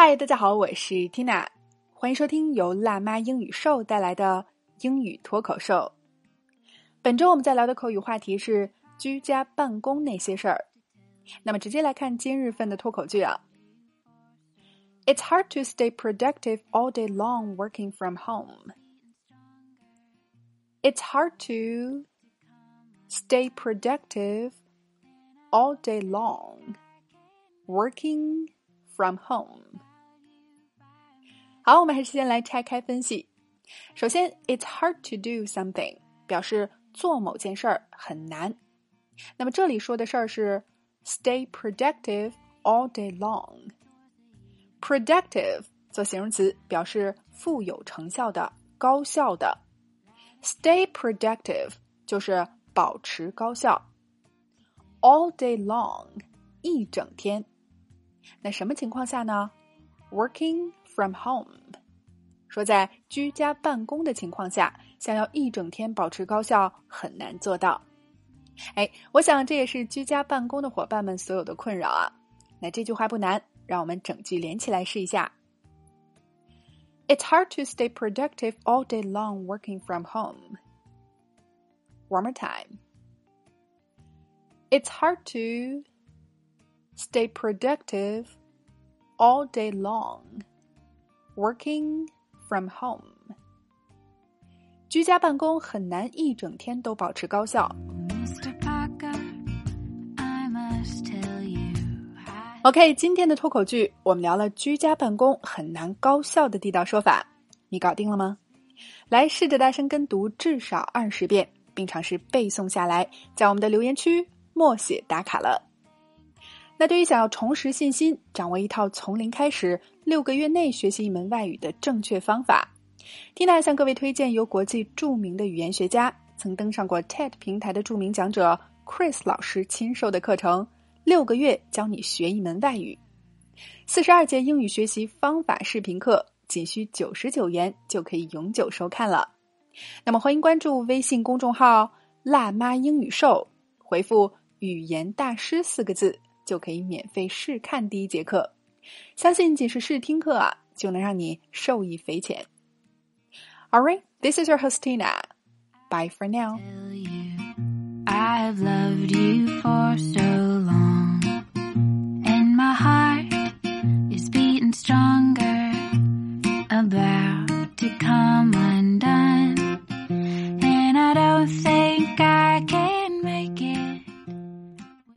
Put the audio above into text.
嗨，大家好，我是 Tina，欢迎收听由辣妈英语秀带来的英语脱口秀。本周我们在聊的口语话题是居家办公那些事儿。那么直接来看今日份的脱口剧啊。It's hard to stay productive all day long working from home. It's hard to stay productive all day long working from home. 好，我们还是先来拆开分析。首先，it's hard to do something 表示做某件事儿很难。那么这里说的事儿是 stay productive all day long。productive 做形容词表示富有成效的、高效的。stay productive 就是保持高效。all day long 一整天。那什么情况下呢 ？Working from home，说在居家办公的情况下，想要一整天保持高效很难做到。哎，我想这也是居家办公的伙伴们所有的困扰啊。那这句话不难，让我们整句连起来试一下。It's hard to stay productive all day long working from home. One more time. It's hard to stay productive all day long working from home. 居家办公很难一整天都保持高效。OK，今天的脱口剧我们聊了居家办公很难高效的地道说法，你搞定了吗？来试着大声跟读至少二十遍，并尝试背诵下来，在我们的留言区默写打卡了。那对于想要重拾信心、掌握一套从零开始、六个月内学习一门外语的正确方法缇娜向各位推荐由国际著名的语言学家、曾登上过 TED 平台的著名讲者 Chris 老师亲授的课程《六个月教你学一门外语》，四十二节英语学习方法视频课，仅需九十九元就可以永久收看了。那么欢迎关注微信公众号“辣妈英语秀”，回复“语言大师”四个字。就可以免费试看第一节课。相信仅是试听课啊，就能让你受益匪浅。All right, this is your host Tina. Bye for now. I've loved you for so long, and my heart is beating stronger.